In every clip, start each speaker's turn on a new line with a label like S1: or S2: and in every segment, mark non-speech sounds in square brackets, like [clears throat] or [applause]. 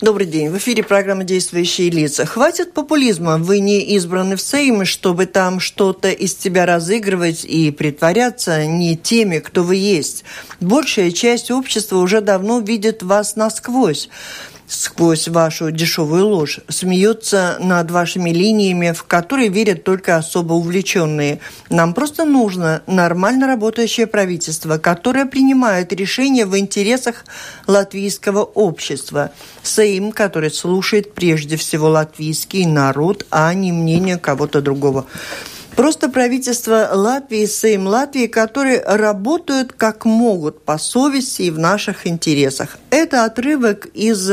S1: Добрый день. В эфире программа «Действующие лица». Хватит популизма. Вы не избраны в Сейм, чтобы там что-то из тебя разыгрывать и притворяться не теми, кто вы есть. Большая часть общества уже давно видит вас насквозь сквозь вашу дешевую ложь, смеются над вашими линиями, в которые верят только особо увлеченные. Нам просто нужно нормально работающее правительство, которое принимает решения в интересах латвийского общества. Сейм, который слушает прежде всего латвийский народ, а не мнение кого-то другого. Просто правительство Латвии, Сейм Латвии, которые работают как могут по совести и в наших интересах. Это отрывок из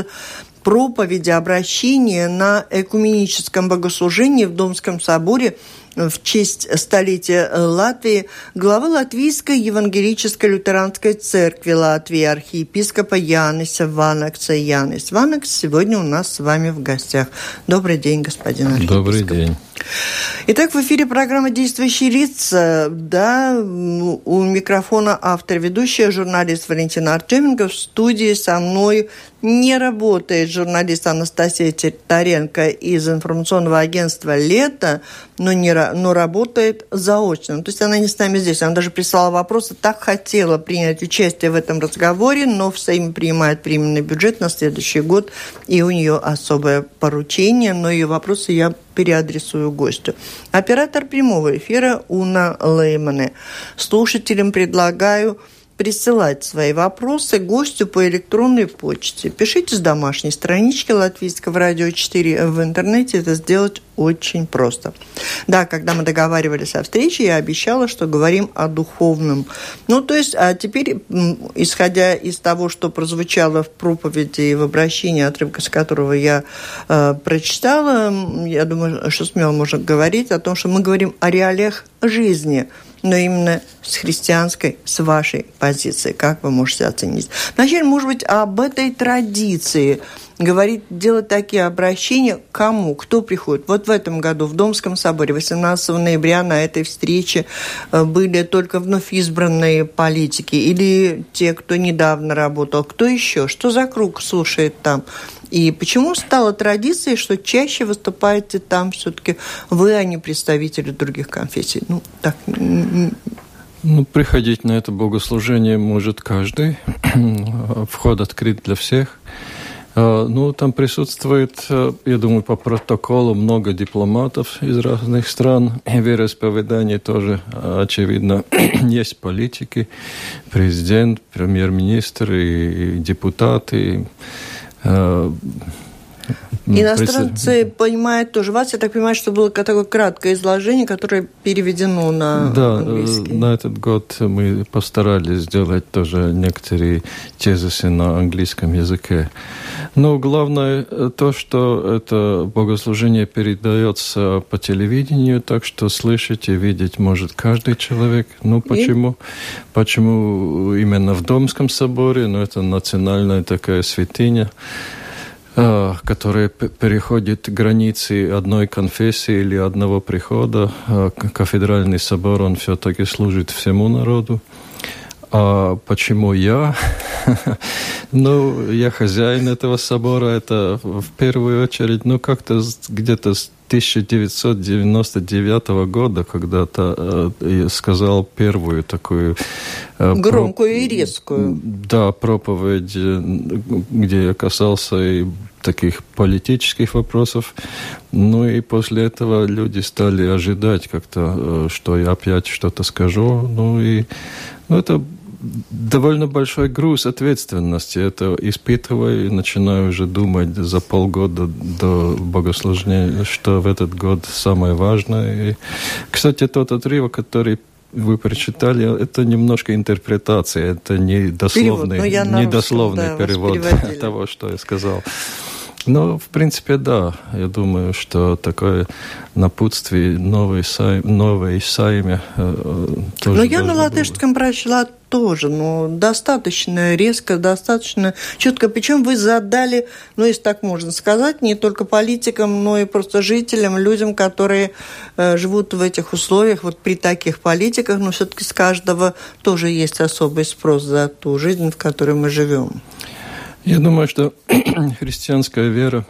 S1: проповеди, обращения на экуменическом богослужении в Домском соборе в честь столетия Латвии главы Латвийской евангелической лютеранской церкви Латвии архиепископа Яниса Ванакса. Янис Ванакс сегодня у нас с вами в гостях. Добрый день, господин архиепископ.
S2: Добрый день.
S1: Итак, в эфире программа «Действующие лица». Да, у микрофона автор, ведущая, журналист Валентина Артеменко. В студии со мной не работает журналист Анастасия Титаренко из информационного агентства «Лето», но, не, но работает заочно. То есть она не с нами здесь. Она даже прислала вопросы, так хотела принять участие в этом разговоре, но в Сейме принимает временный бюджет на следующий год, и у нее особое поручение, но ее вопросы я переадресую гостю. Оператор прямого эфира Уна Леймане. Слушателям предлагаю присылать свои вопросы гостю по электронной почте. Пишите с домашней странички Латвийского радио 4 в интернете. Это сделать очень просто. Да, когда мы договаривались о встрече, я обещала, что говорим о духовном. Ну, то есть, а теперь, исходя из того, что прозвучало в проповеди и в обращении, отрывка с которого я э, прочитала, я думаю, что смело можно говорить о том, что мы говорим о реалиях жизни – но именно с христианской, с вашей позиции. Как вы можете оценить? Вначале, может быть, об этой традиции говорить, делать такие обращения кому, кто приходит. Вот в этом году в Домском соборе 18 ноября на этой встрече э, были только вновь избранные политики или те, кто недавно работал. Кто еще? Что за круг слушает там? И почему стало традицией, что чаще выступаете там все-таки вы, а не представители других конфессий? Ну, так...
S2: Ну, приходить на это богослужение может каждый. [clears throat] Вход открыт для всех. А, ну, там присутствует, э, я думаю, по протоколу много дипломатов из разных стран. Вероисповедание тоже, э, очевидно, [clears throat] есть политики, президент, премьер-министр и депутаты.
S1: Э, Иностранцы пред... понимают тоже вас. Я так понимаю, что было такое краткое изложение, которое переведено на
S2: да,
S1: английский.
S2: на этот год мы постарались сделать тоже некоторые тезисы на английском языке. Но главное то, что это богослужение передается по телевидению, так что слышать и видеть может каждый человек. Ну, почему? И? Почему именно в Домском соборе? Ну, это национальная такая святыня. А, которые переходят границы одной конфессии или одного прихода. А, кафедральный собор, он все-таки служит всему народу. А почему я? [laughs] ну, я хозяин этого собора. Это в первую очередь, ну, как-то где-то с 1999 года когда-то э, сказал первую такую...
S1: Э, Громкую проп... и резкую.
S2: Да, проповедь, э, где я касался и таких политических вопросов. Ну и после этого люди стали ожидать как-то, э, что я опять что-то скажу. Ну и ну, это довольно большой груз ответственности. Это испытываю и начинаю уже думать за полгода до богослужения, что в этот год самое важное. И, кстати, тот отрывок, который вы прочитали, это немножко интерпретация, это не дословный, перевод, не дословный да, перевод [laughs] того, что я сказал. Ну, в принципе, да. Я думаю, что такое напутствие новой, сайм, новой сайме э, тоже
S1: Но я на латышском было. прочла тоже, но достаточно резко, достаточно четко. Причем вы задали, ну, если так можно сказать, не только политикам, но и просто жителям, людям, которые э, живут в этих условиях, вот при таких политиках, но все-таки с каждого тоже есть особый спрос за ту жизнь, в которой мы живем.
S2: Я думаю, что [clears throat] христианская вера,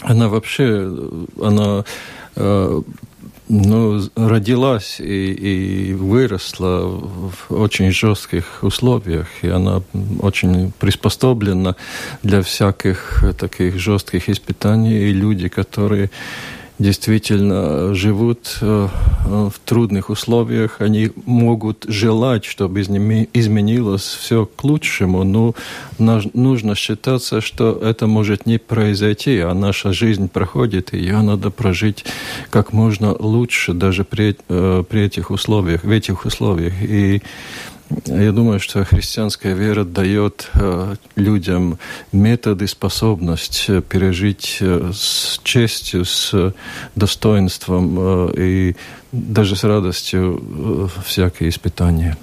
S2: она вообще, она э, ну, родилась и, и выросла в очень жестких условиях, и она очень приспособлена для всяких таких жестких испытаний, и люди, которые действительно живут э, в трудных условиях, они могут желать, чтобы изменилось все к лучшему, но нужно считаться, что это может не произойти, а наша жизнь проходит, и ее надо прожить как можно лучше даже при, э, при этих условиях, в этих условиях. И я думаю, что христианская вера дает э, людям методы, способность э, пережить э, с честью, с достоинством и даже с радостью всякие испытания.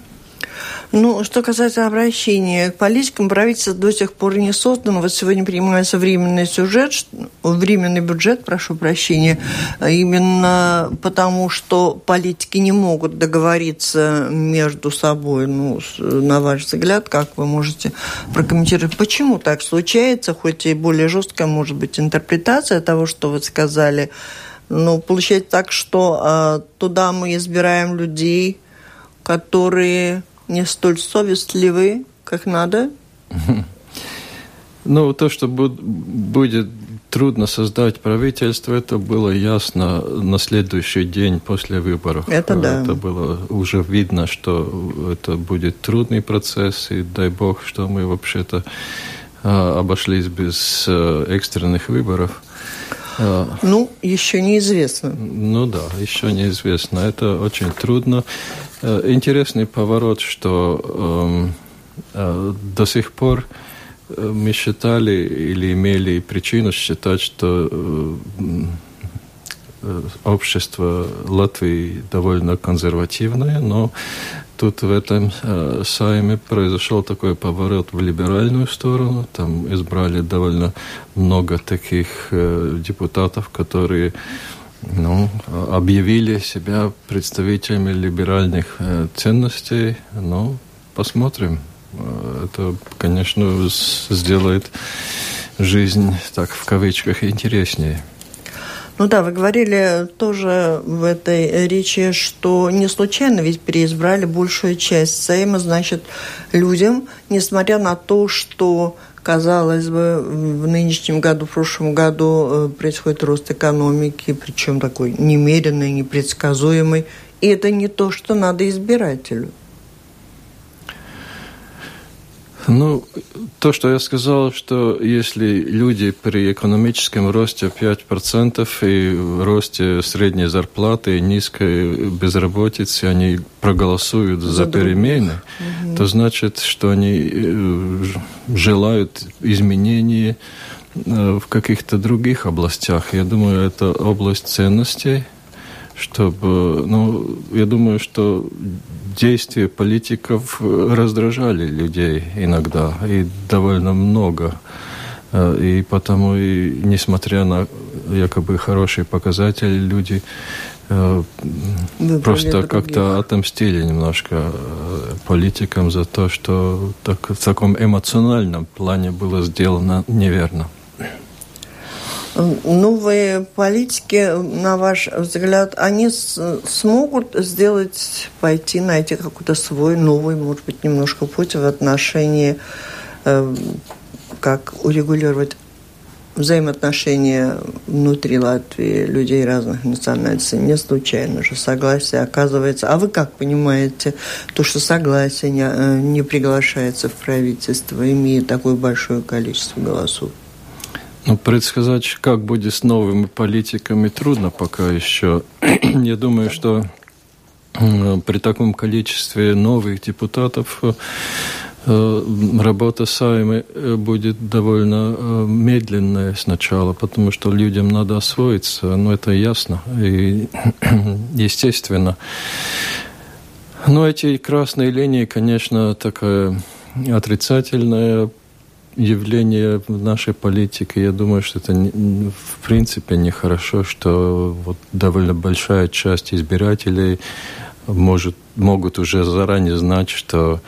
S1: Ну, что касается обращения к политикам, правительство до сих пор не создано. Вот сегодня принимается временный сюжет, временный бюджет, прошу прощения, именно потому, что политики не могут договориться между собой. Ну, на ваш взгляд, как вы можете прокомментировать, почему так случается, хоть и более жесткая может быть интерпретация того, что вы сказали, но получается так, что а, туда мы избираем людей, которые не столь совестливы, как надо?
S2: Ну, то, что будет трудно создать правительство, это было ясно на следующий день после выборов.
S1: Это да.
S2: Это было уже видно, что это будет трудный процесс, и дай бог, что мы вообще-то а, обошлись без а, экстренных выборов.
S1: А, ну, еще неизвестно.
S2: Ну да, еще неизвестно. Это очень трудно. Э, интересный поворот, что эм, э, до сих пор э, мы считали или имели причину считать, что общество Латвии довольно консервативное, но тут в этом э, сайме произошел такой поворот в либеральную сторону. Там избрали довольно много таких э, депутатов, которые ну, объявили себя представителями либеральных э, ценностей. Ну, посмотрим. Э, это, конечно, сделает жизнь, так в кавычках, интереснее.
S1: Ну да, вы говорили тоже в этой речи, что не случайно ведь переизбрали большую часть Сейма, значит, людям, несмотря на то, что Казалось бы, в нынешнем году, в прошлом году э, происходит рост экономики, причем такой немеренный, непредсказуемый. И это не то, что надо избирателю.
S2: Ну, то, что я сказал, что если люди при экономическом росте 5% и росте средней зарплаты и низкой безработицы, они проголосуют за, за перемены, угу. то значит, что они э, желают изменений э, в каких-то других областях. Я думаю, это область ценностей, чтобы, ну, я думаю, что действия политиков раздражали людей иногда, и довольно много. Э, и потому, и, несмотря на якобы хорошие показатели, люди э, Выбрали просто как-то отомстили немножко э, политикам за то, что так, в таком эмоциональном плане было сделано неверно.
S1: Новые политики, на ваш взгляд, они смогут сделать, пойти, найти какой-то свой новый, может быть, немножко путь в отношении, э, как урегулировать взаимоотношения внутри Латвии людей разных национальностей. Не случайно же согласие оказывается. А вы как понимаете то, что согласие не, э, не приглашается в правительство, имея такое большое количество голосов?
S2: Ну, предсказать, как будет с новыми политиками, трудно пока еще. [clears throat] Я думаю, что при таком количестве новых депутатов э, работа Сайми э, будет довольно э, медленная сначала, потому что людям надо освоиться, но ну, это ясно и [clears throat] естественно. Но эти красные линии, конечно, такая отрицательная явление в нашей политике. Я думаю, что это в принципе нехорошо, что вот довольно большая часть избирателей может, могут уже заранее знать, что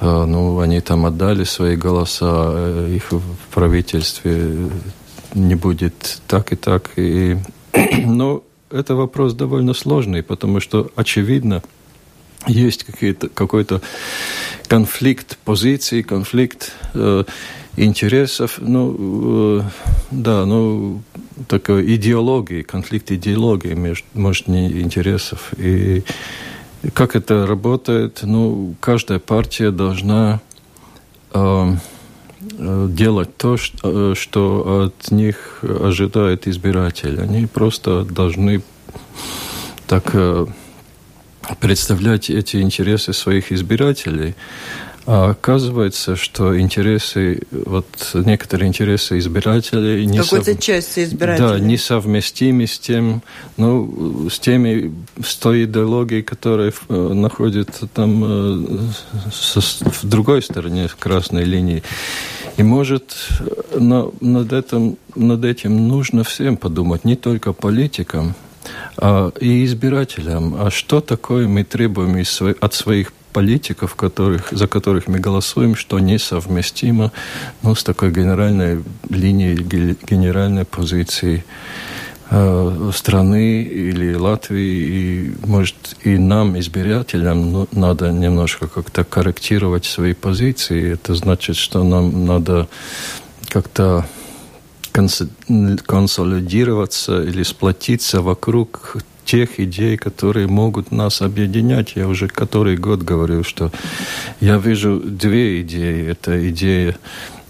S2: ну, они там отдали свои голоса, их в правительстве не будет так и так. И, [clears throat] но это вопрос довольно сложный, потому что, очевидно, есть какой-то конфликт позиций, конфликт э, интересов, ну, э, да, ну, такой идеологии, конфликт идеологии между, может, не интересов. И как это работает? Ну, каждая партия должна э, э делать то, э, что от них ожидает избиратель. Они просто должны так э, представлять эти интересы своих избирателей. А оказывается, что интересы, вот некоторые интересы избирателей...
S1: Не Какой-то сов... части избирателей.
S2: Да, несовместимы с тем, ну, с теми, с той идеологией, которая э, находится там э, со, в другой стороне красной линии. И может на, над, этим, над этим нужно всем подумать, не только политикам, а, и избирателям. А что такое мы требуем от своих политиков, которых, за которых мы голосуем, что несовместимо ну, с такой генеральной линией, генеральной позицией э, страны или Латвии. И, может, и нам, избирателям, ну, надо немножко как-то корректировать свои позиции. Это значит, что нам надо как-то консолидироваться или сплотиться вокруг тех идей, которые могут нас объединять. Я уже который год говорю, что я вижу две идеи. Это идея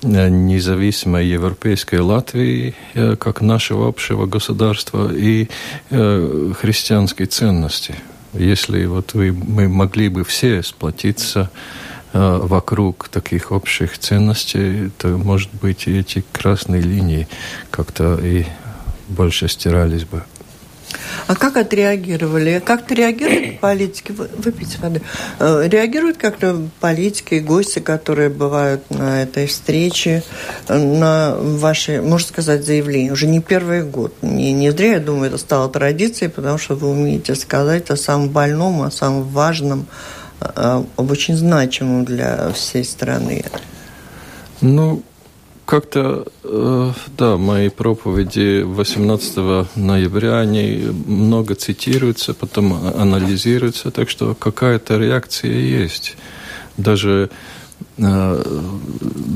S2: э, независимой европейской Латвии э, как нашего общего государства и э, христианской ценности. Если вот вы, мы могли бы все сплотиться вокруг таких общих ценностей, то, может быть, эти красные линии как-то и больше стирались бы.
S1: А как отреагировали? Как-то реагируют политики? Выпейте воды. Э, реагируют как-то политики, гости, которые бывают на этой встрече, на ваши, можно сказать, заявления? Уже не первый год. Не, не зря, я думаю, это стало традицией, потому что вы умеете сказать о самом больном, о самом важном, об очень значимом для всей страны.
S2: Ну, как-то, э, да, мои проповеди 18 ноября, они много цитируются, потом анализируются, так что какая-то реакция есть. Даже э,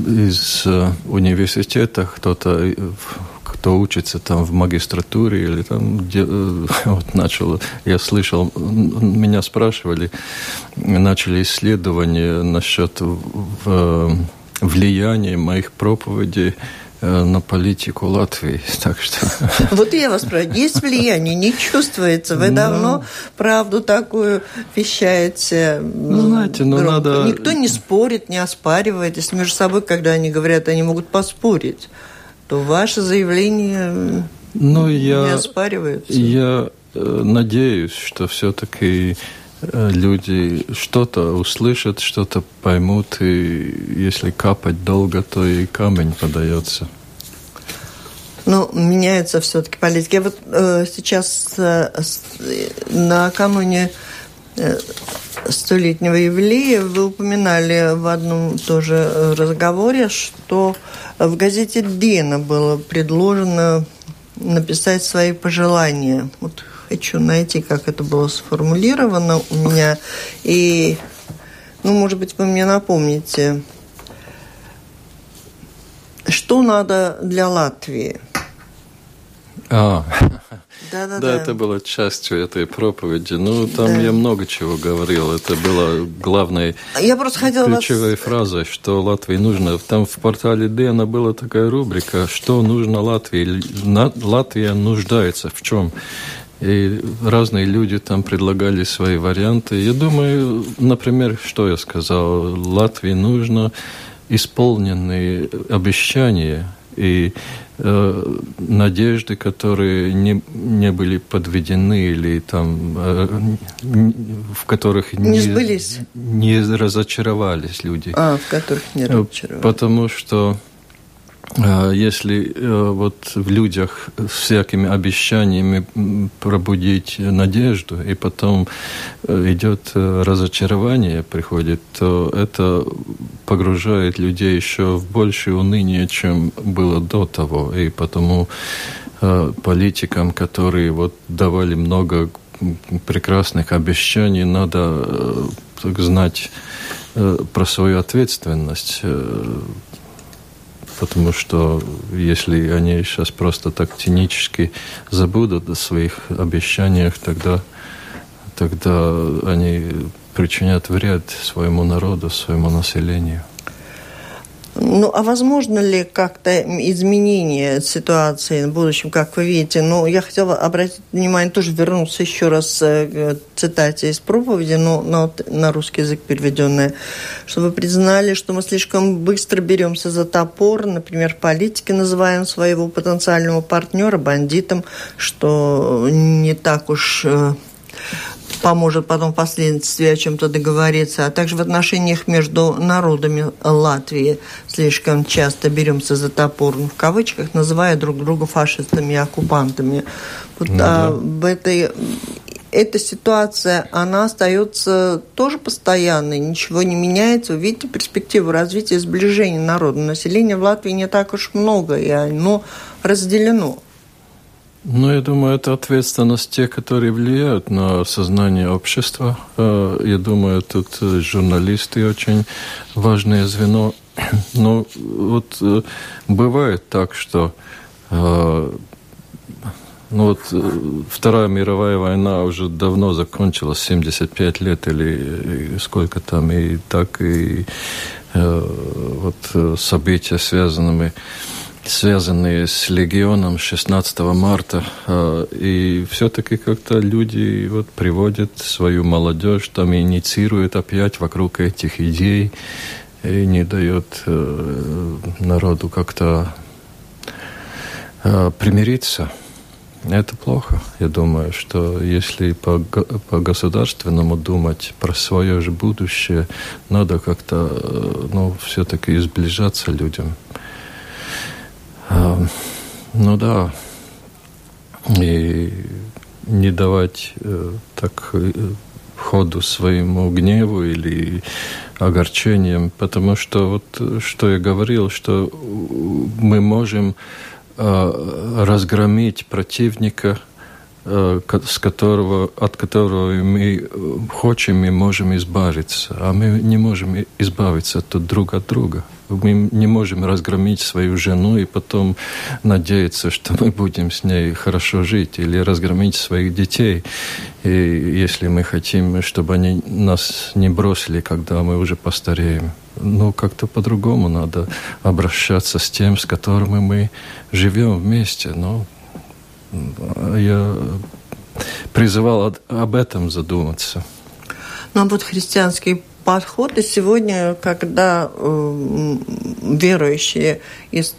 S2: из университета кто-то кто учится там в магистратуре или там где, э, [laughs] вот начал, я слышал, меня спрашивали, начали исследования насчет в, влияния моих проповедей э, на политику Латвии. [laughs] Так что...
S1: Вот я вас спрашиваю, есть влияние? Не чувствуется? Вы ну, давно правду такую вещаете?
S2: Ну, знаете, ну надо...
S1: Никто не спорит, не оспаривает. Если между собой, когда они говорят, они могут поспорить то ваше заявление
S2: ну, я,
S1: не оспаривается.
S2: Я э, надеюсь, что все-таки люди что-то услышат, что-то поймут, и если капать долго, то и камень подается.
S1: Ну, меняется все-таки политика. Я вот э, сейчас э, накануне э, столетнего юбилея вы упоминали в одном тоже разговоре, что в газете «Дена» было предложено написать свои пожелания. Вот хочу найти, как это было сформулировано у меня. И, ну, может быть, вы мне напомните, что надо для Латвии?
S2: А, да, да, да. это было частью этой проповеди. Ну, там да. я много чего говорил. Это было главной
S1: я просто хотела
S2: ключевой
S1: вас...
S2: фразой, что Латвии нужно. Там в портале Дэна была такая рубрика, что нужно Латвии. Латвия нуждается в чем? И разные люди там предлагали свои варианты. Я думаю, например, что я сказал, Латвии нужно исполненные обещания и э, надежды, которые не, не были подведены или там э, в которых
S1: не, не сбылись,
S2: не разочаровались люди.
S1: А, в которых не разочаровались.
S2: Потому что если э, вот в людях всякими обещаниями пробудить надежду, и потом э, идет э, разочарование, приходит, то это погружает людей еще в большее уныние, чем было до того. И потому политикам, которые вот давали много прекрасных обещаний, надо знать про свою ответственность потому что если они сейчас просто так цинически забудут о своих обещаниях, тогда, тогда они причинят вред своему народу, своему населению.
S1: Ну, а возможно ли как-то изменение ситуации в будущем, как вы видите? Ну, я хотела обратить внимание, тоже вернуться еще раз э, к цитате из проповеди, но на, на русский язык переведенная, что вы признали, что мы слишком быстро беремся за топор, например, в политике называем своего потенциального партнера бандитом, что не так уж э, поможет потом впоследствии о чем-то договориться, а также в отношениях между народами Латвии слишком часто беремся за топор, в кавычках, называя друг друга фашистами и оккупантами. Вот, ну, а, в этой эта ситуация, она остается тоже постоянной, ничего не меняется. Вы видите перспективу развития сближения народа. Населения в Латвии не так уж много, и оно разделено.
S2: Ну, я думаю, это ответственность тех, которые влияют на сознание общества. Э, я думаю, тут э, журналисты очень важное звено. [clears throat] Но вот э, бывает так, что ну вот Вторая мировая война уже давно закончилась, 75 лет или сколько там, и так и вот события, связанными связанные с легионом 16 марта. А, и все-таки как-то люди вот приводят свою молодежь, там инициируют опять вокруг этих идей и не дают э, народу как-то э, примириться. Это плохо. Я думаю, что если по, по государственному думать про свое же будущее, надо как-то э, ну, все-таки сближаться людям. Ну да. И не давать э, так э, ходу своему гневу или огорчениям, потому что вот что я говорил, что мы можем э, разгромить противника, э, с которого, от которого мы э, хотим и можем избавиться, а мы не можем избавиться от друг от друга. Мы не можем разгромить свою жену и потом надеяться, что мы будем с ней хорошо жить, или разгромить своих детей, и если мы хотим, чтобы они нас не бросили, когда мы уже постареем. Ну, как-то по-другому надо обращаться с тем, с которым мы живем вместе. Ну, я призывал об этом задуматься.
S1: Ну, а вот христианский подход. И сегодня, когда э, верующие из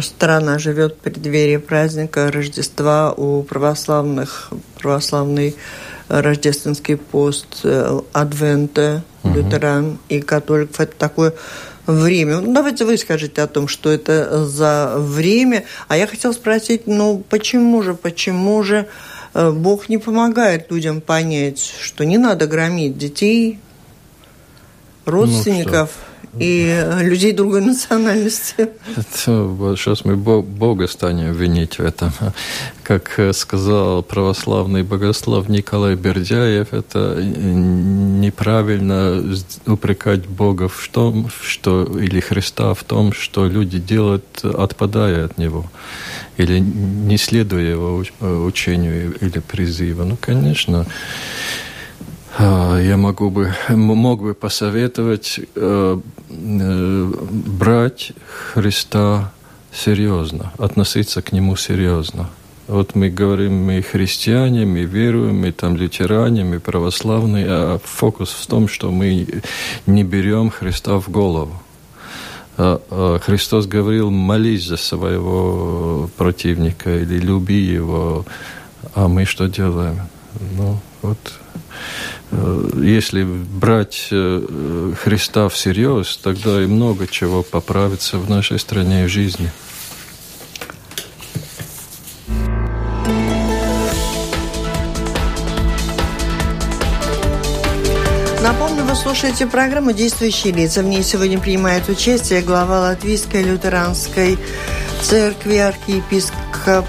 S1: страна живет в преддверии праздника Рождества у православных, православный рождественский пост, э, адвента, угу. лютеран и католиков, это такое время. Ну, давайте вы скажите о том, что это за время. А я хотела спросить, ну, почему же, почему же э, Бог не помогает людям понять, что не надо громить детей, родственников ну, и людей другой национальности.
S2: Это, сейчас мы Бога станем винить в этом. Как сказал православный богослов Николай Бердяев, это неправильно упрекать Бога в том, что, или Христа в том, что люди делают, отпадая от Него или не следуя его учению или призыву. Ну, конечно, я могу бы, мог бы посоветовать э, э, брать Христа серьезно, относиться к Нему серьезно. Вот мы говорим, мы христиане, мы веруем, мы там лютеране, мы православные, а фокус в том, что мы не берем Христа в голову. А, а Христос говорил, молись за своего противника или люби его, а мы что делаем? Ну, вот Э, если брать э, Христа всерьез, тогда и много чего поправится в нашей стране и в жизни.
S1: Напомню, вы слушаете программу «Действующие лица». В ней сегодня принимает участие глава Латвийской лютеранской церкви архиепископ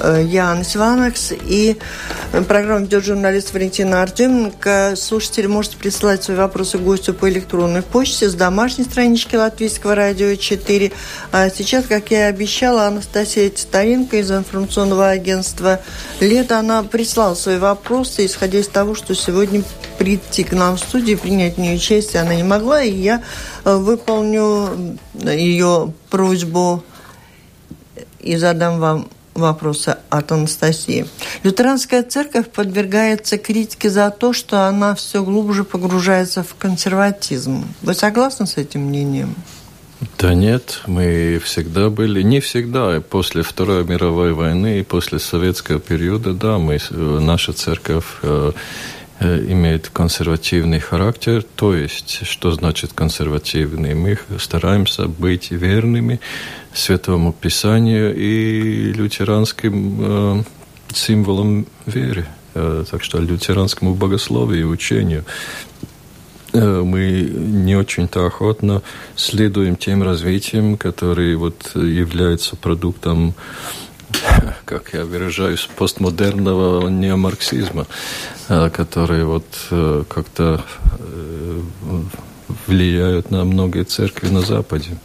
S1: Э, Jānis Ванакс. И программу ведет журналист Валентина Артеменко. Слушатели можете присылать свои вопросы гостю по электронной почте с домашней странички Латвийского радио 4. А сейчас, как я и обещала, Анастасия Титаренко из информационного агентства «Лето», она прислала свои вопросы, исходя из того, что сегодня прийти к нам в студию, принять в ней участие она не могла, и я э, выполню ее просьбу и задам вам вопроса от Анастасии. Лютеранская церковь подвергается критике за то, что она все глубже погружается в консерватизм. Вы согласны с этим мнением?
S2: Да нет, мы всегда были, не всегда, после Второй мировой войны и после советского периода, да, мы, наша церковь э, э, имеет консервативный характер, то есть, что значит консервативный? Мы стараемся быть верными Святому Писанию и лютеранским э, символам веры, э, так что лютеранскому богословию и учению. Э, мы не очень-то охотно следуем тем развитием, которые вот являются продуктом как я выражаюсь, постмодерного неомарксизма, э, которые вот э, как-то влияют на многие церкви на Западе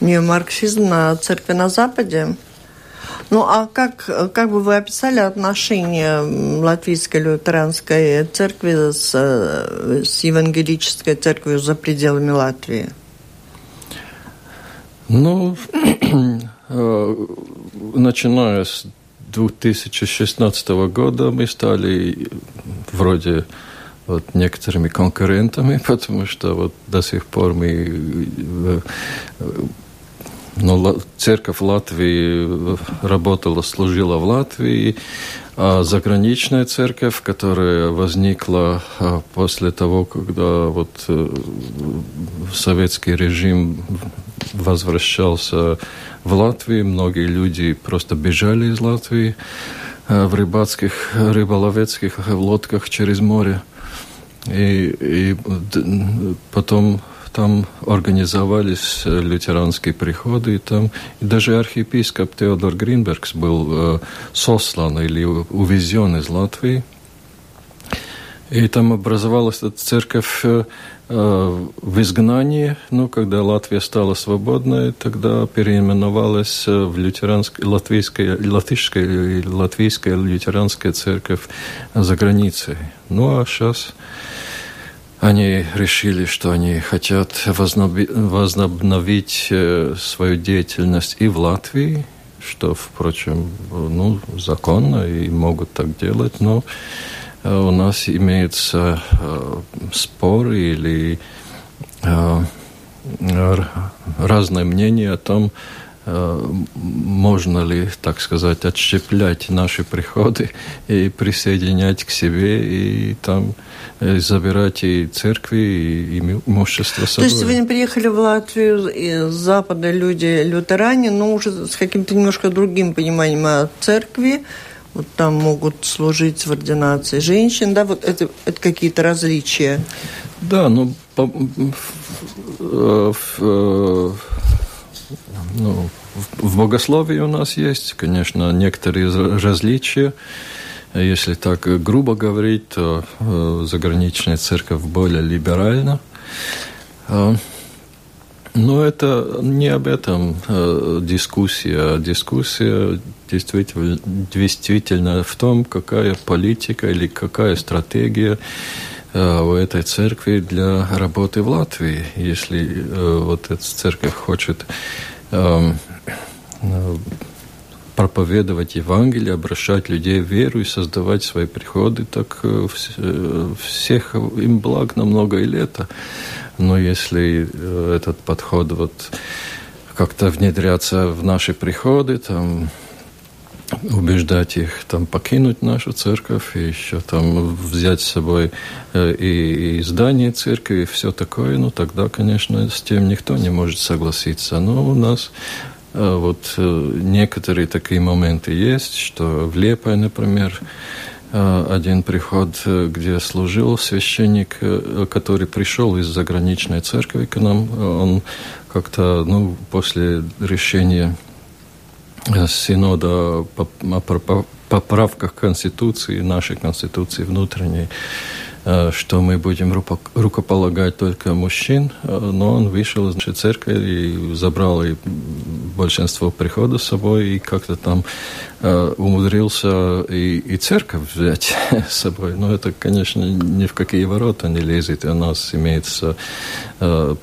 S1: неомарксизм на церкви на Западе. Ну а как, как бы вы описали отношения латвийской лютеранской церкви с, с евангелической церковью за пределами Латвии?
S2: Ну, э, начиная с 2016 года мы стали вроде вот некоторыми конкурентами, [laughs] потому что вот до сих пор мы э, но церковь Латвии работала, служила в Латвии, а заграничная церковь, которая возникла после того, когда вот э, советский режим возвращался в Латвию, многие люди просто бежали из Латвии э, в рыбацких, рыболовецких лодках через море. И, и потом там организовались э, лютеранские приходы, и там и даже архиепископ Теодор Гринбергс был э, сослан или увезен из Латвии. И там образовалась эта церковь э, э в изгнании, ну, когда Латвия стала свободной, тогда переименовалась э, в лютеранская, латвийская, латвийская лютеранская церковь за границей. Ну, а сейчас они решили, что они хотят возобновить свою деятельность и в Латвии, что, впрочем, ну, законно и могут так делать, но у нас имеются э, споры или разное мнение о том, можно ли, так сказать, отщеплять наши приходы и присоединять к себе и там Э, забирать и церкви, и имущество
S1: собой. То есть вы не приехали в Латвию из Запада люди лютеране, но уже с каким-то немножко другим пониманием о церкви, вот там могут служить в ординации женщин, да, вот это, это какие-то различия.
S2: Да, ну, по, в, в, в, ну, в богословии у нас есть, конечно, некоторые различия. Если так грубо говорить, то э, заграничная церковь более либеральна. Э, но это не об этом э, дискуссия. Дискуссия действительно, действительно в том, какая политика или какая стратегия у этой церкви для работы в Латвии. Если вот эта церковь хочет эм, проповедовать Евангелие, обращать людей в веру и создавать свои приходы, так э, э, всех им благ на многое лето. Но если э, этот подход вот как-то внедряться в наши приходы, там, убеждать их там покинуть нашу церковь и еще там взять с собой и, и здание церкви и все такое, ну тогда, конечно, с тем никто не может согласиться. Но у нас вот некоторые такие моменты есть, что в Лепае, например, один приход, где служил священник, который пришел из заграничной церкви к нам. Он как-то, ну, после решения Синода о поправках Конституции, нашей Конституции внутренней, Э, что мы будем рукополагать только мужчин, э, но он вышел из нашей церкви и забрал и большинство прихода с собой, и как-то там э, умудрился и, и церковь взять [laughs] с собой. Но это, конечно, ни в какие ворота не лезет. У нас имеется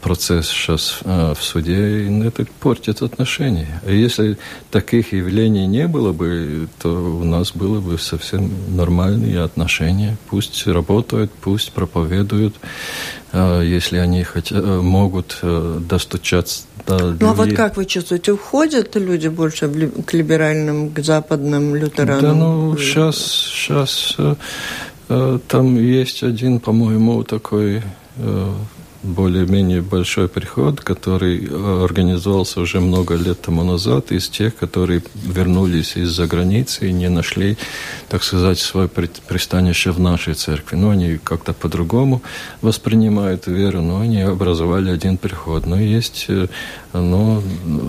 S2: процесс сейчас в суде, и это портит отношения. И если таких явлений не было бы, то у нас было бы совсем нормальные отношения. Пусть работают делают, пусть проповедуют, э, если они хотят, э, могут э, достучаться до
S1: людей. Ну а вот как вы чувствуете, уходят люди больше к либеральным, к западным лютеранам?
S2: Да, ну сейчас, сейчас там есть один, по-моему, такой более-менее большой приход, который э, организовался уже много лет тому назад, из тех, которые вернулись из-за границы и не нашли, так сказать, свое пристанище в нашей церкви. Но они как-то по-другому воспринимают веру, но они образовали один приход. Но есть, э, но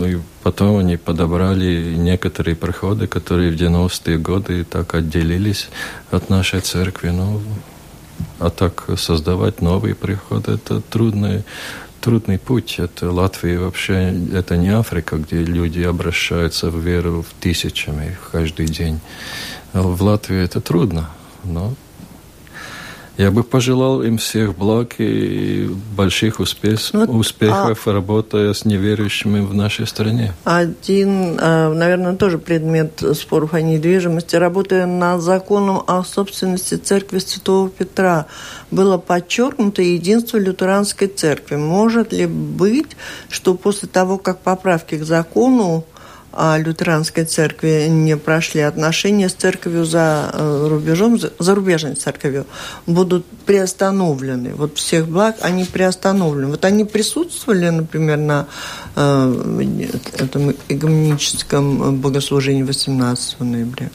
S2: и потом они подобрали некоторые приходы, которые в 90-е годы так отделились от нашей церкви. Но а так создавать новые приходы – это трудный, трудный путь. Это Латвия вообще, это не Африка, где люди обращаются в веру в тысячами каждый день. В Латвии это трудно, но я бы пожелал им всех благ и больших успех, вот, успехов, а... работая с неверующими в нашей стране.
S1: Один, э, наверное, тоже предмет споров о недвижимости. Работая над законом о собственности церкви Святого Петра, было подчеркнуто единство лютеранской церкви. Может ли быть, что после того, как поправки к закону лютеранской церкви не прошли, отношения с церковью за э, рубежом, за зарубежной церковью будут приостановлены. Вот всех благ они приостановлены. Вот они присутствовали, например, на э, этом игуменическом богослужении 18 ноября?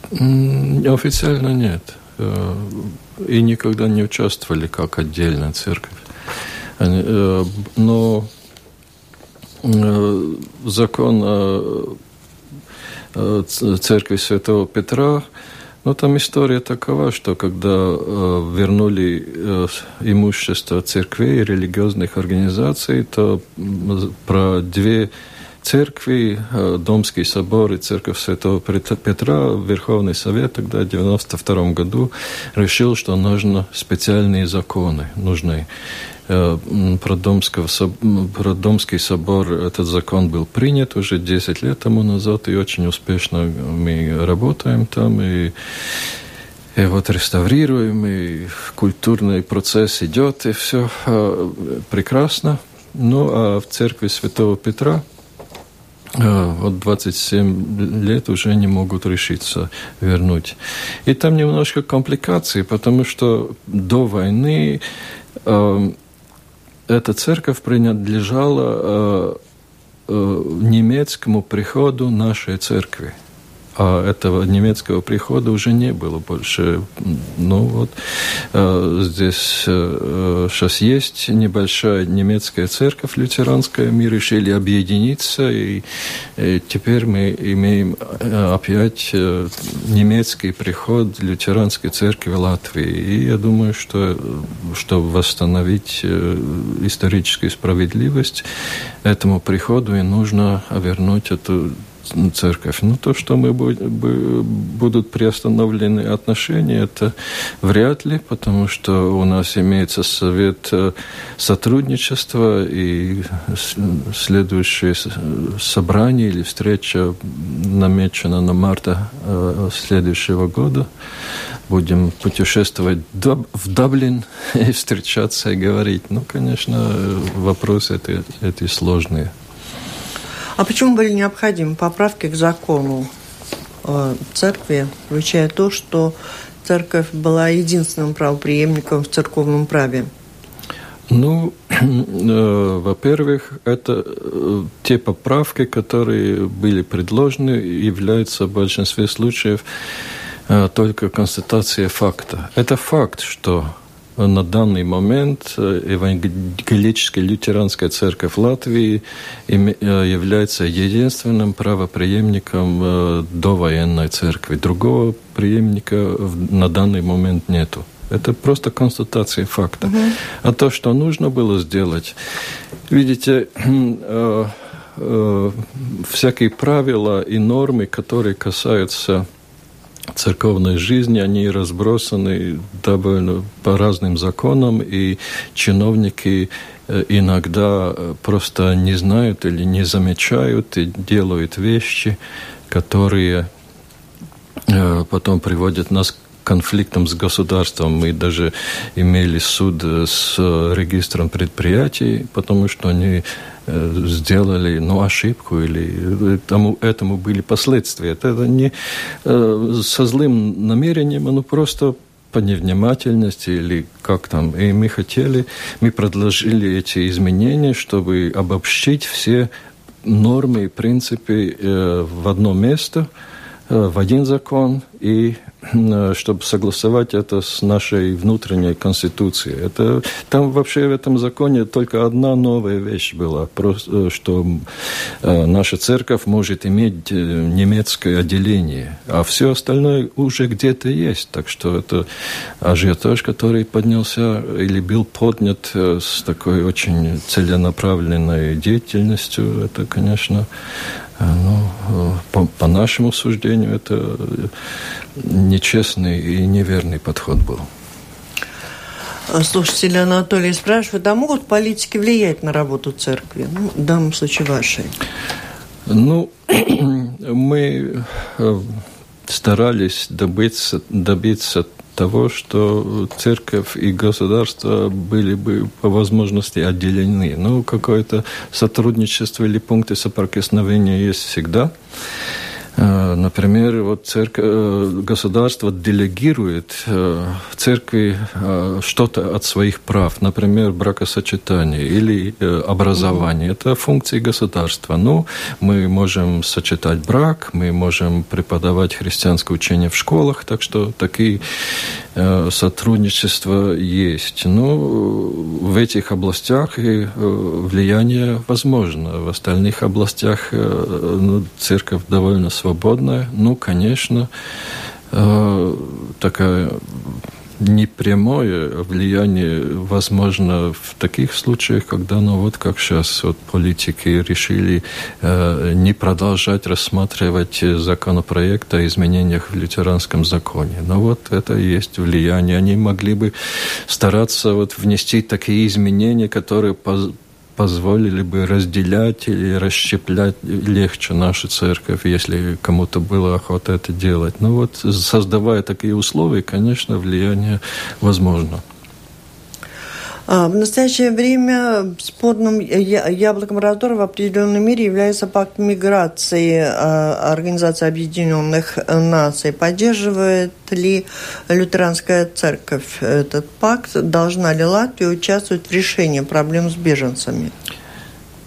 S2: Официально нет. Э, и никогда не участвовали как отдельная церковь. Э, но закон церкви Святого Петра. Но там история такова, что когда э, вернули э, имущество церквей и религиозных организаций, то про две церкви, э, Домский собор и церковь Святого Петра, Верховный Совет тогда в 1992 году решил, что нужно специальные законы нужны. Э, про, Домского, про Домский собор этот закон был принят уже 10 лет тому назад, и очень успешно мы работаем там, и и вот реставрируем, и культурный процесс идет, и все э, прекрасно. Ну, а в церкви Святого Петра э, вот 27 лет уже не могут решиться вернуть. И там немножко компликаций, потому что до войны эта церковь принадлежала э, э, немецкому приходу нашей церкви а этого немецкого прихода уже не было больше. Ну вот, э, здесь э, сейчас есть небольшая немецкая церковь лютеранская, мы решили объединиться, и, и теперь мы имеем э, опять э, немецкий приход лютеранской церкви Латвии. И я думаю, что чтобы восстановить э, историческую справедливость этому приходу, и нужно вернуть эту церковь. Но то, что мы будут приостановлены отношения, это вряд ли, потому что у нас имеется совет э, сотрудничества и следующее собрание или встреча намечена на марта э, следующего года. Будем путешествовать в Даблин [laughs] и встречаться и говорить. Ну, конечно, вопросы эти, эти сложные.
S1: А почему были необходимы поправки к закону э, церкви, включая то, что церковь была единственным правоприемником в церковном праве?
S2: Ну, [clears throat] э, во-первых, это э, те поправки, которые были предложены, являются в большинстве случаев только констатация факта. Это факт, что на данный момент Евангелическая лютеранская церковь Латвии является единственным правопреемником довоенной церкви. Другого преемника на данный момент нету. Это просто констатация факта. Угу. А то, что нужно было сделать, видите, [clears throat] э, э, всякие правила и нормы, которые касаются церковной жизни, они разбросаны довольно по разным законам, и чиновники э, иногда э, просто не знают или не замечают и делают вещи, которые э, потом приводят нас конфликтом с государством. Мы даже имели суд с регистром предприятий, потому что они э, сделали ну, ошибку или тому, этому были последствия. Это не э, со злым намерением, но просто по невнимательности или как там. И мы хотели, мы предложили эти изменения, чтобы обобщить все нормы и принципы э, в одно место, в один закон и Э, чтобы согласовать это с нашей внутренней конституцией. Это, там вообще в этом законе только одна новая вещь была, просто, э, что э, наша церковь может иметь немецкое отделение, а все остальное уже где-то есть. Так что это ажиотаж, который поднялся или был поднят с такой очень целенаправленной деятельностью, это, конечно, ну, по, по нашему суждению, это нечестный и неверный подход был.
S1: Слушатели Анатолий спрашивает, а могут политики влиять на работу церкви? Ну, в данном случае вашей.
S2: Ну, [clears throat] мы э, старались добиться, добиться того, что церковь и государство были бы по возможности отделены. Ну, какое-то сотрудничество или пункты соприкосновения есть всегда. Э, например, вот церковь, э, государство делегирует э, церкви что-то от своих прав, например, бракосочетание или образование. Это функции государства. Ну, мы можем сочетать брак, мы можем преподавать христианское учение в школах, так что такие сотрудничества есть. Но в этих областях и влияние возможно. В остальных областях ну, церковь довольно свободная, ну, конечно, э, такая непрямое влияние возможно в таких случаях, когда, ну вот как сейчас вот политики решили э, не продолжать рассматривать законопроект о изменениях в лютеранском законе. Но вот это и есть влияние. Они могли бы стараться вот внести такие изменения, которые позволили бы разделять или расщеплять легче нашу церковь, если кому-то было охота это делать. Но вот создавая такие условия, конечно, влияние возможно.
S1: А, в настоящее время спорным яблоком раздора в определенной мере является пакт миграции а, Организации Объединенных Наций. Поддерживает ли лютеранская церковь этот пакт? Должна ли Латвия участвовать в решении проблем с беженцами?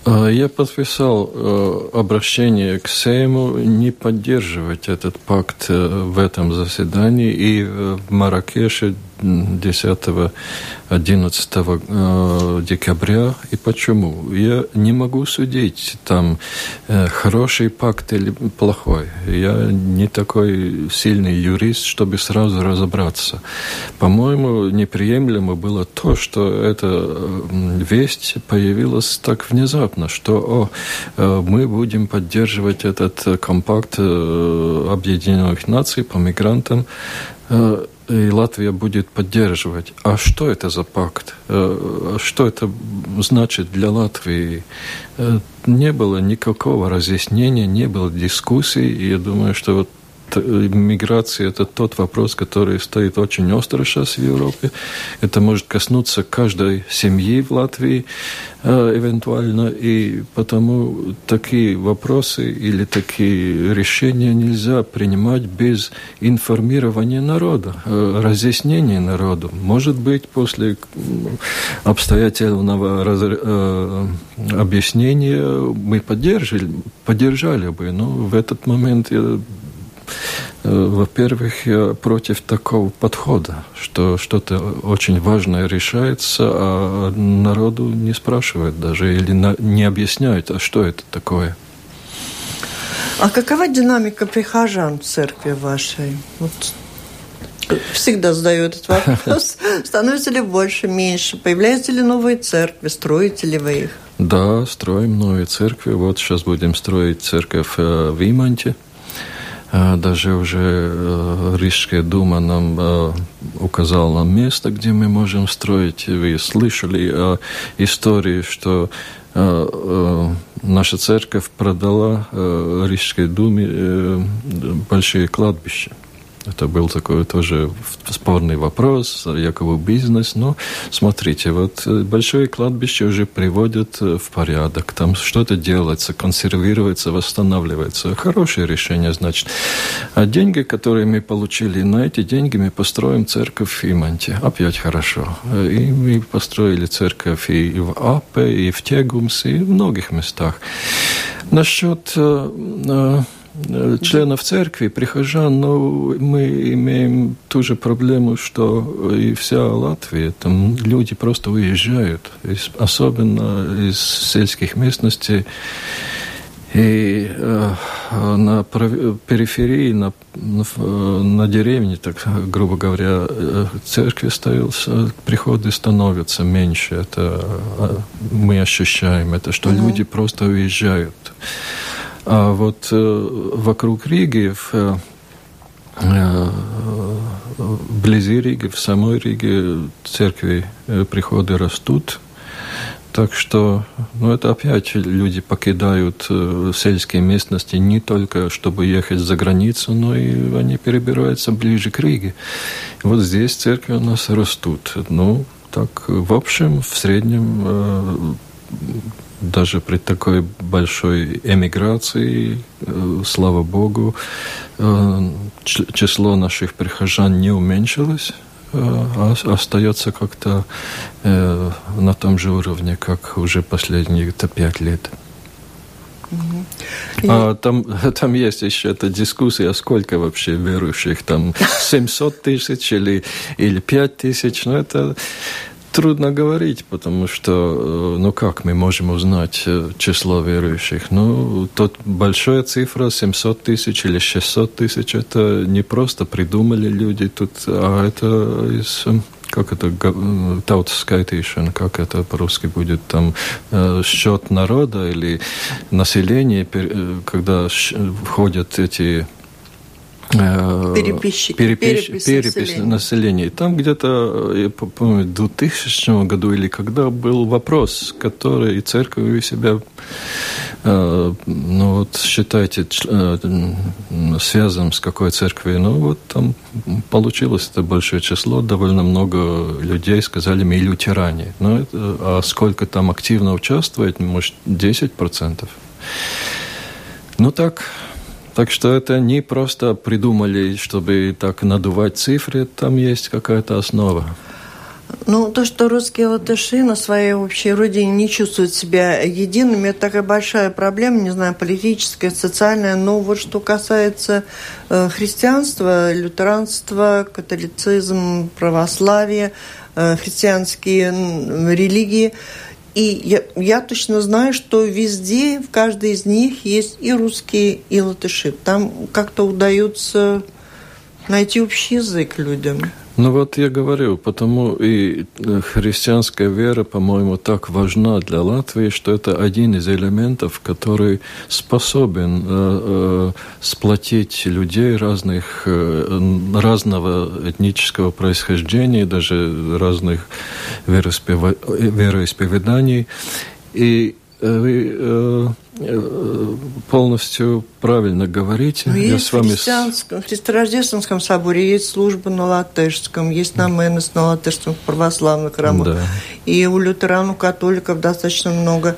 S2: А, я подписал э, обращение к Сейму не поддерживать этот пакт э, в этом заседании. И в Маракеше 10-11 э, декабря. И почему? Я не могу судить, там э, хороший пакт или плохой. Я не такой сильный юрист, чтобы сразу разобраться. По-моему, неприемлемо было то, что эта весть появилась так внезапно, что о, мы будем поддерживать этот компакт э, Объединенных Наций по мигрантам и Латвия будет поддерживать. А что это за пакт? Э, что это значит для Латвии? Э, не было никакого разъяснения, не было дискуссий. И я думаю, что вот миграция – это тот вопрос, который стоит очень остро сейчас в Европе. Это может коснуться каждой семьи в Латвии э, эвентуально, и потому такие вопросы или такие решения нельзя принимать без информирования народа, э, разъяснения народу. Может быть, после обстоятельного раз... Э, объяснения мы поддержали, поддержали бы, но в этот момент я во-первых, я против такого подхода, что что-то очень важное решается, а народу не спрашивают даже или не объясняют, а что это такое.
S1: А какова динамика прихожан в церкви вашей? Вот всегда задаю этот [laughs] вопрос. Становится ли больше, меньше? Появляются ли новые церкви? Строите ли вы их?
S2: Да, строим новые церкви. Вот сейчас будем строить церковь э, в Иманте. Э, даже уже э, Рижская дума нам указала нам место, где мы можем строить. Вы слышали о истории, что наша церковь продала Рижской думе большие кладбища. Это был такой тоже спорный вопрос, якобы бизнес. Но смотрите, вот э, большое кладбище уже приводят э, в порядок. Там что-то делается, консервируется, восстанавливается. Хорошее решение, значит. А деньги, которые мы получили, на эти деньги мы построим церковь в Иманте. Опять хорошо. И мы построили церковь и в Апе, и в Тегумс, и в многих местах. Насчет э, Э, членов церкви, прихожан, но мы имеем ту же проблему, что и вся Латвия. Там люди просто уезжают, особенно из сельских местностей. И э, на периферии, на, на деревне, так грубо говоря, э, церкви ставился, приходы становятся меньше. Это э, мы ощущаем это, что mm-hmm. люди просто уезжают. А вот э, вокруг Риги, в, э, э, вблизи Риги, в самой Риге церкви, приходы растут. Так что, ну, это опять люди покидают сельские местности не только, чтобы ехать за границу, но и они перебираются ближе к Риге. Вот здесь церкви у нас растут. Ну, так, в общем, в среднем даже при такой большой эмиграции, э, слава Богу, э, число наших прихожан не уменьшилось, э, а остается как-то на том же уровне, как уже последние пять лет. Угу. А там, [laughs] там есть еще эта дискуссия, сколько вообще верующих, там 700 тысяч или, или 5 тысяч, но это трудно говорить, потому что, э, ну как мы можем узнать э, число верующих? Ну, тут большая цифра, 700 тысяч или 600 тысяч, это не просто придумали люди тут, а это из э, как это tautas skaitīšana, как это по-русски будет, там счет народа или населения, когда входят эти
S1: Переписчики, перепись,
S2: перепись, перепись населения. населения. Там где-то, я помню, в 2000 году или когда был вопрос, который и церковь себя, э, ну вот считайте, э, связан с какой церковью, ну вот там получилось это большое число, довольно много людей сказали, мы лютеране. Ну, это, а сколько там активно участвует, может, 10%. Ну так, так что это не просто придумали, чтобы так надувать цифры, там есть какая-то основа.
S1: Ну, то, что русские латыши на своей общей родине не чувствуют себя едиными, это такая большая проблема, не знаю, политическая, социальная. Но вот что касается э, христианства, лютеранства, католицизм, православия, э, христианские религии – и я, я точно знаю, что везде, в каждой из них есть и русские, и латыши. Там как-то удается найти общий язык людям.
S2: Ну вот я говорю, потому и э, христианская вера, по-моему, так важна для Латвии, что это один из элементов, который способен э, э, сплотить людей разных, э, разного этнического происхождения, даже разных вероисповеданий. И вы э, Э, полностью правильно говорите.
S1: Ну, Я с вами... в христианском, христорождественском соборе есть служба на латышском, есть на Менес на латышском в православных храмах. Да. И у лютеран, католиков достаточно много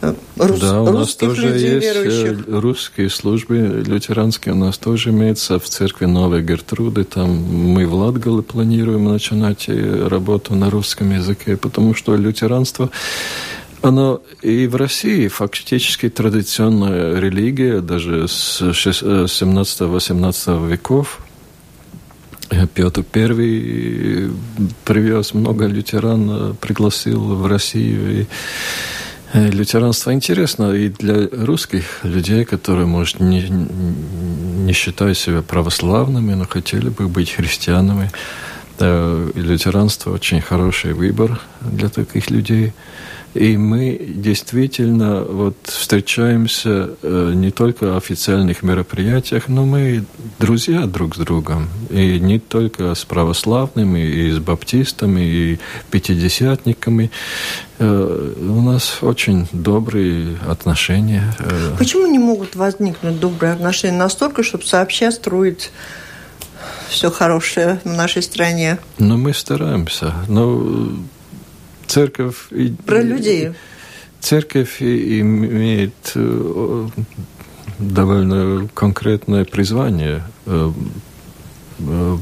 S2: э, рус, да, у нас тоже людей, есть э, верующих. русские службы лютеранские. У нас тоже имеется в церкви Новой Гертруды. Там мы в Латгале планируем начинать работу на русском языке, потому что лютеранство Оно и в России фактически традиционная религия, даже с 17-18 веков. Петр I привез много лютеран, пригласил в Россию. И лютеранство интересно и для русских людей, которые, может, не, не считают себя православными, но хотели бы быть христианами. И лютеранство очень хороший выбор для таких людей. И мы действительно вот встречаемся э, не только в официальных мероприятиях, но мы друзья друг с другом. И не только с православными, и с баптистами, и пятидесятниками. Э, у нас очень добрые отношения.
S1: Э. Почему не могут возникнуть добрые отношения настолько, чтобы сообща строить все хорошее в нашей стране?
S2: Ну, мы стараемся. Но церковь...
S1: Про людей.
S2: Церковь имеет э, довольно конкретное призвание э, э,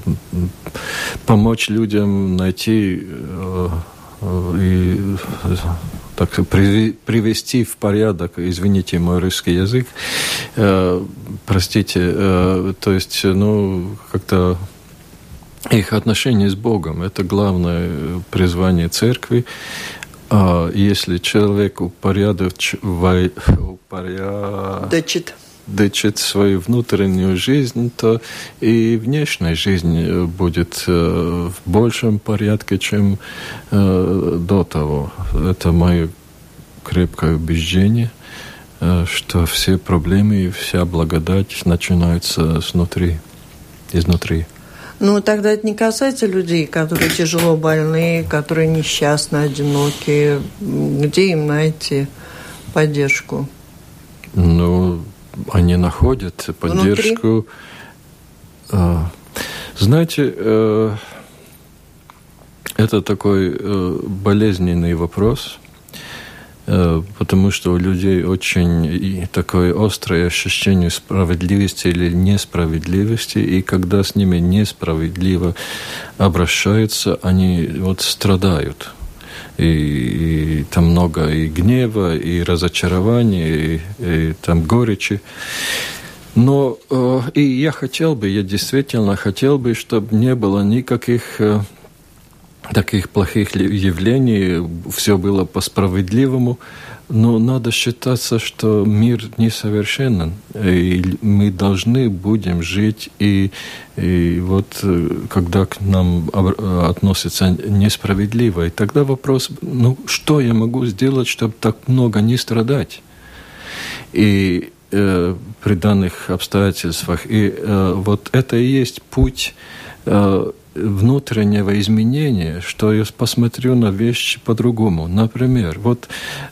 S2: помочь людям найти и так привести в порядок, извините мой русский язык, простите, то есть, ну, как-то их отношения с Богом. Это главное призвание церкви. А если человек упорядочит дычит свою внутреннюю жизнь, то и внешняя жизнь будет э, в большем порядке, чем э, до того. Это мое крепкое убеждение, э, что все проблемы и вся благодать начинаются снутри, изнутри.
S1: Ну, тогда это не касается людей, которые тяжело больные, которые несчастны, одинокие. Где им найти поддержку?
S2: Ну, они находят поддержку. Внутри? Знаете, э, это такой э, болезненный вопрос. Э, потому что у людей очень такое острое ощущение справедливости или несправедливости, и когда с ними несправедливо обращаются, они вот страдают. И, и там много и гнева, и разочарования, и, и там горечи. Но э, и я хотел бы, я действительно хотел бы, чтобы не было никаких э, таких плохих явлений, все было по-справедливому, но надо считаться, что мир несовершенен, и мы должны будем жить, и, и вот э, когда к нам относятся несправедливо, и тогда вопрос, ну что я могу сделать, чтобы так много не страдать? И э, при данных обстоятельствах, и э, вот это и есть путь э, внутреннего изменения, что я посмотрю на вещи по-другому. Например, вот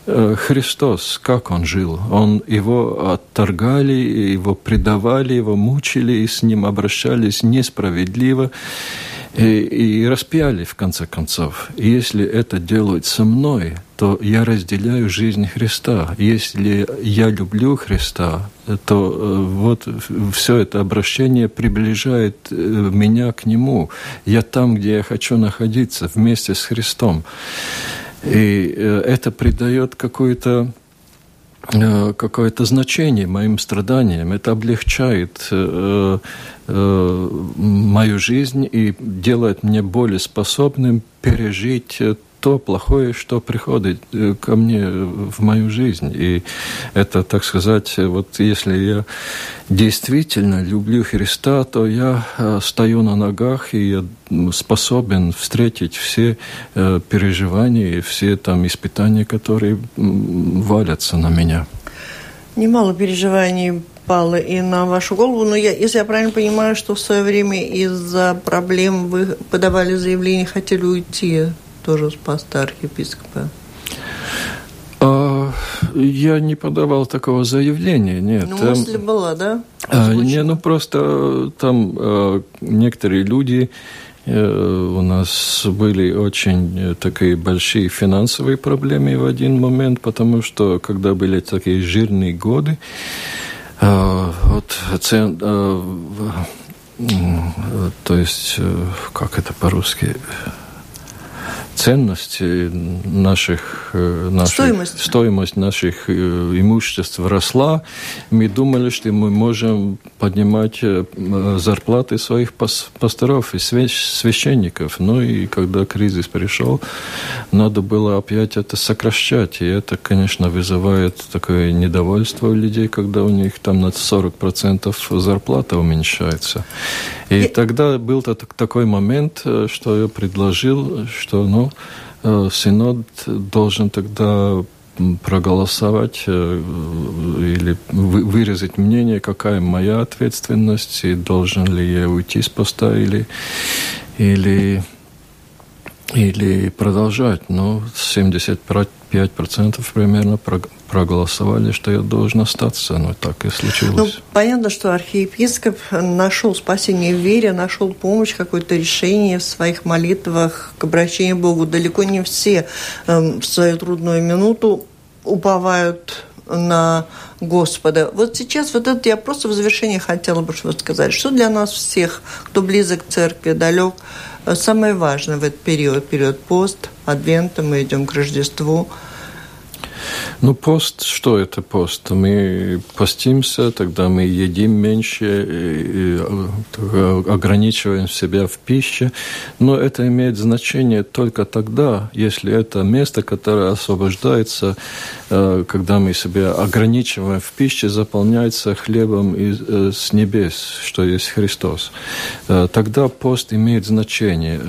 S2: э, Христос, как он жил? Он его отторгали, его предавали, его мучили, и с ним обращались несправедливо и, и распяли в конце концов. И если это делают со мной, то я разделяю жизнь Христа. Если я люблю Христа, то э, вот все это обращение приближает э, меня к Нему. Я там, где я хочу находиться, вместе с Христом. И э, это придает какую-то какое-то значение моим страданиям. Это облегчает э, э, мою жизнь и делает меня более способным пережить то плохое, что приходит э, ко мне в мою жизнь. И это, так сказать, вот если я действительно люблю Христа, то я э, стою на ногах и я способен встретить все э, переживания и все там испытания, которые валятся на меня.
S1: Немало переживаний пало и на вашу голову, но я, если я правильно понимаю, что в свое время из-за проблем вы подавали заявление, хотели уйти тоже с поста архиепископа?
S2: А, я не подавал такого заявления, нет.
S1: Ну, мысль была, да?
S2: А, не, ну просто там а, некоторые люди э, у нас были очень э, такие большие финансовые проблемы в один момент, потому что когда были такие жирные годы, вот цен, то есть, как это по-русски, ценность наших, наших стоимость. стоимость наших имуществ росла, мы думали, что мы можем поднимать зарплаты своих пасторов и священников. Ну и когда кризис пришел, надо было опять это сокращать. И это, конечно, вызывает такое недовольство у людей, когда у них там на 40% зарплата уменьшается. И, и тогда был такой момент, э, что я предложил, что ну, э, Синод должен тогда проголосовать э, или выразить мнение, какая моя ответственность, и должен ли я уйти с поста или, или или продолжать. Но 75% примерно проголосовали, что я должен остаться. Но так и случилось. Ну,
S1: понятно, что архиепископ нашел спасение в вере, нашел помощь, какое-то решение в своих молитвах к обращению к Богу. Далеко не все э, в свою трудную минуту уповают на Господа. Вот сейчас вот это я просто в завершение хотела бы что сказать. Что для нас всех, кто близок к церкви, далек, самое важное в этот период, период пост, адвента, мы идем к Рождеству –
S2: ну, пост, что это пост? Мы постимся, тогда мы едим меньше, и, и, ограничиваем себя в пище, но это имеет значение только тогда, если это место, которое освобождается, э, когда мы себя ограничиваем в пище, заполняется хлебом из, э, с небес, что есть Христос. Э, тогда пост имеет значение.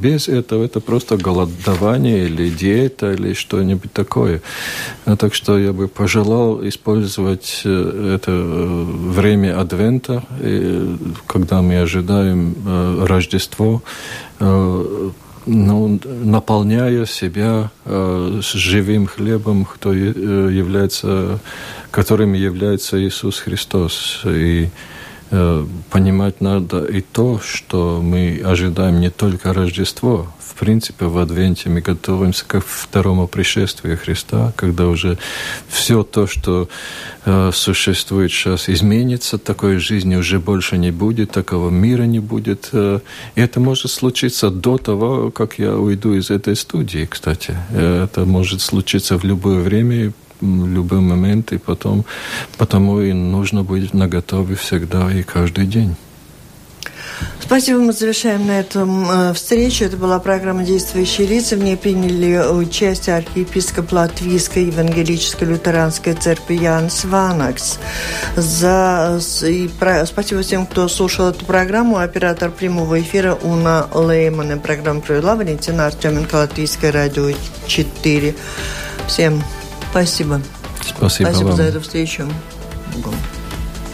S2: Без этого это просто голодование или диета или что-нибудь такое. А так что я бы пожелал использовать э, это э, время Адвента, когда мы ожидаем э, Рождество, ну, наполняя себя живым хлебом, кто является, которым является Иисус Христос. И понимать надо и то, что мы ожидаем не только Рождество, в принципе, в Адвенте мы готовимся к второму пришествию Христа, когда уже все то, что э, существует сейчас, изменится, такой жизни уже больше не будет, такого мира не будет. Э, и это может случиться до того, как я уйду из этой студии, кстати. Это может случиться в любое время, любой момент, и потом, потому и нужно быть наготове всегда и каждый день.
S1: Спасибо, мы завершаем на этом э, встречу. Это была программа «Действующие лица». В ней приняли участие архиепископ Латвийской евангелической лютеранской церкви Ян Сванакс. За... И про... Спасибо всем, кто слушал эту программу. Оператор прямого эфира Уна Лейман. Программу провела Валентина Артеменко, Латвийское радио 4. Всем спасибо.
S2: Спасибо,
S1: спасибо
S2: вам.
S1: за эту встречу.